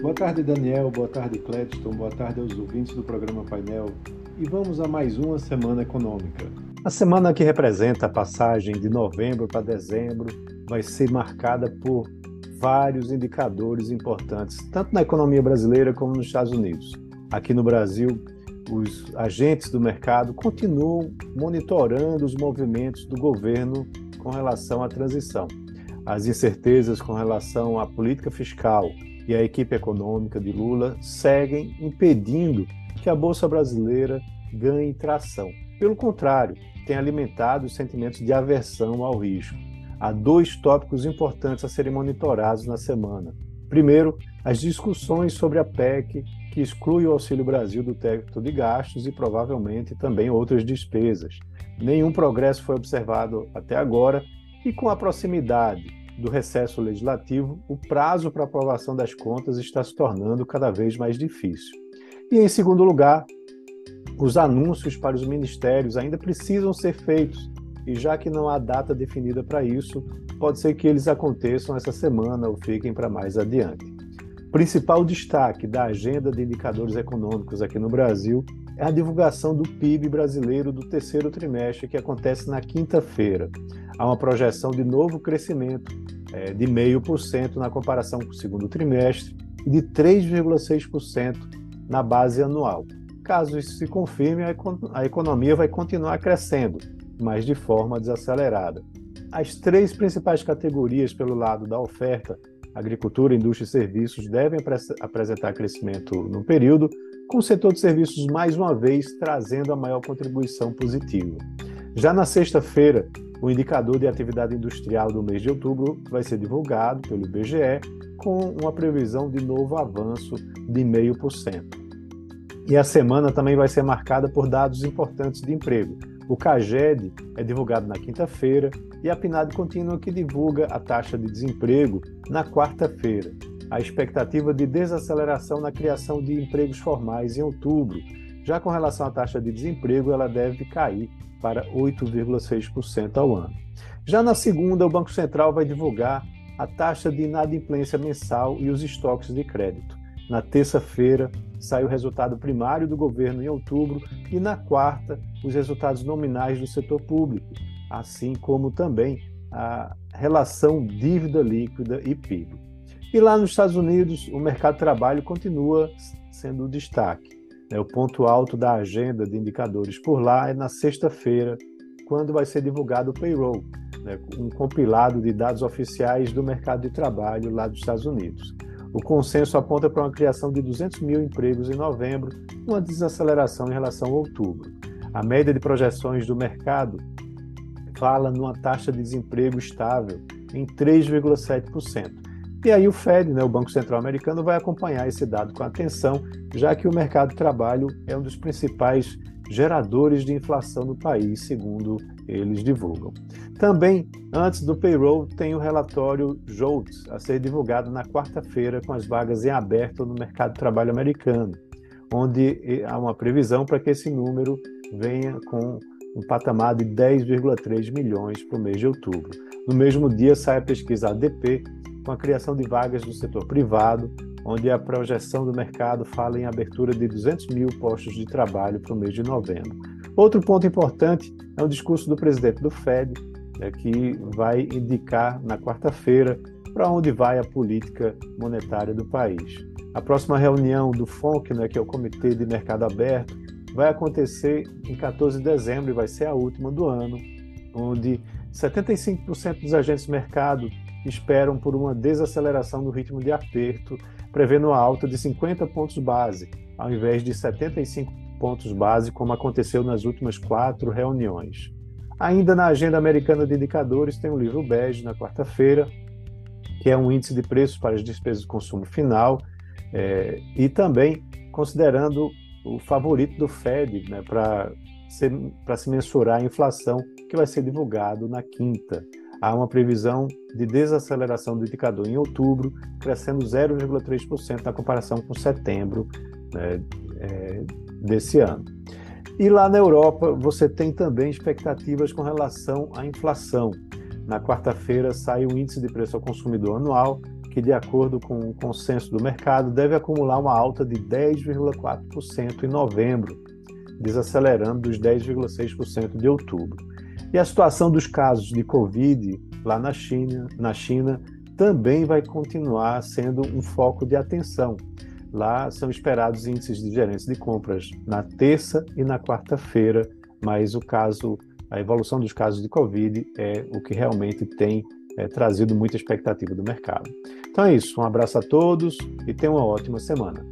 Boa tarde, Daniel. Boa tarde, Clédson. Boa tarde aos ouvintes do programa Painel. E vamos a mais uma semana econômica. A semana que representa a passagem de novembro para dezembro vai ser marcada por vários indicadores importantes, tanto na economia brasileira como nos Estados Unidos. Aqui no Brasil, os agentes do mercado continuam monitorando os movimentos do governo com relação à transição. As incertezas com relação à política fiscal e à equipe econômica de Lula seguem impedindo que a Bolsa Brasileira ganhe tração. Pelo contrário, tem alimentado os sentimentos de aversão ao risco. Há dois tópicos importantes a serem monitorados na semana. Primeiro, as discussões sobre a PEC, que exclui o Auxílio Brasil do teto de gastos e provavelmente também outras despesas. Nenhum progresso foi observado até agora e, com a proximidade do recesso legislativo, o prazo para aprovação das contas está se tornando cada vez mais difícil. E, em segundo lugar, os anúncios para os ministérios ainda precisam ser feitos, e já que não há data definida para isso, pode ser que eles aconteçam essa semana ou fiquem para mais adiante. Principal destaque da agenda de indicadores econômicos aqui no Brasil é a divulgação do PIB brasileiro do terceiro trimestre, que acontece na quinta-feira. Há uma projeção de novo crescimento é, de 0,5% na comparação com o segundo trimestre e de 3,6% na base anual. Caso isso se confirme, a economia vai continuar crescendo, mas de forma desacelerada. As três principais categorias pelo lado da oferta, agricultura, indústria e serviços, devem apresentar crescimento no período, com o setor de serviços mais uma vez trazendo a maior contribuição positiva. Já na sexta-feira, o indicador de atividade industrial do mês de outubro vai ser divulgado pelo IBGE com uma previsão de novo avanço de 0,5%. E a semana também vai ser marcada por dados importantes de emprego. O CAGED é divulgado na quinta-feira e a PNAD contínua que divulga a taxa de desemprego na quarta-feira. A expectativa de desaceleração na criação de empregos formais em outubro. Já com relação à taxa de desemprego, ela deve cair para 8,6% ao ano. Já na segunda, o Banco Central vai divulgar a taxa de inadimplência mensal e os estoques de crédito. Na terça-feira, sai o resultado primário do governo em outubro e na quarta, os resultados nominais do setor público, assim como também a relação dívida líquida e PIB. E lá nos Estados Unidos, o mercado de trabalho continua sendo o destaque. Né? O ponto alto da agenda de indicadores por lá é na sexta-feira, quando vai ser divulgado o payroll, né? um compilado de dados oficiais do mercado de trabalho lá dos Estados Unidos. O consenso aponta para uma criação de 200 mil empregos em novembro, uma desaceleração em relação a outubro. A média de projeções do mercado fala numa taxa de desemprego estável em 3,7%. E aí o Fed, né, o Banco Central Americano, vai acompanhar esse dado com atenção, já que o mercado de trabalho é um dos principais geradores de inflação no país, segundo eles divulgam. Também, antes do payroll, tem o relatório JOLTS a ser divulgado na quarta-feira com as vagas em aberto no mercado de trabalho americano, onde há uma previsão para que esse número venha com um patamar de 10,3 milhões para o mês de outubro. No mesmo dia sai a pesquisa ADP com a criação de vagas no setor privado, onde a projeção do mercado fala em abertura de 200 mil postos de trabalho para o mês de novembro. Outro ponto importante é o discurso do presidente do Fed, né, que vai indicar na quarta-feira para onde vai a política monetária do país. A próxima reunião do FONC, né, que é o Comitê de Mercado Aberto, vai acontecer em 14 de dezembro e vai ser a última do ano, onde 75% dos agentes de mercado esperam por uma desaceleração no ritmo de aperto, prevendo uma alta de 50 pontos base, ao invés de 75 pontos base, como aconteceu nas últimas quatro reuniões. Ainda na agenda americana de indicadores, tem o livro bege na quarta-feira, que é um índice de preços para as despesas de consumo final, é, e também considerando o favorito do Fed né, para se mensurar a inflação, que vai ser divulgado na quinta. Há uma previsão de desaceleração do indicador em outubro, crescendo 0,3% na comparação com setembro né, é, desse ano. E lá na Europa, você tem também expectativas com relação à inflação. Na quarta-feira sai o índice de preço ao consumidor anual, que, de acordo com o consenso do mercado, deve acumular uma alta de 10,4% em novembro, desacelerando dos 10,6% de outubro. E a situação dos casos de Covid lá na China, na China também vai continuar sendo um foco de atenção. Lá são esperados índices de gerência de compras na terça e na quarta-feira, mas o caso, a evolução dos casos de Covid é o que realmente tem é, trazido muita expectativa do mercado. Então é isso, um abraço a todos e tenham uma ótima semana.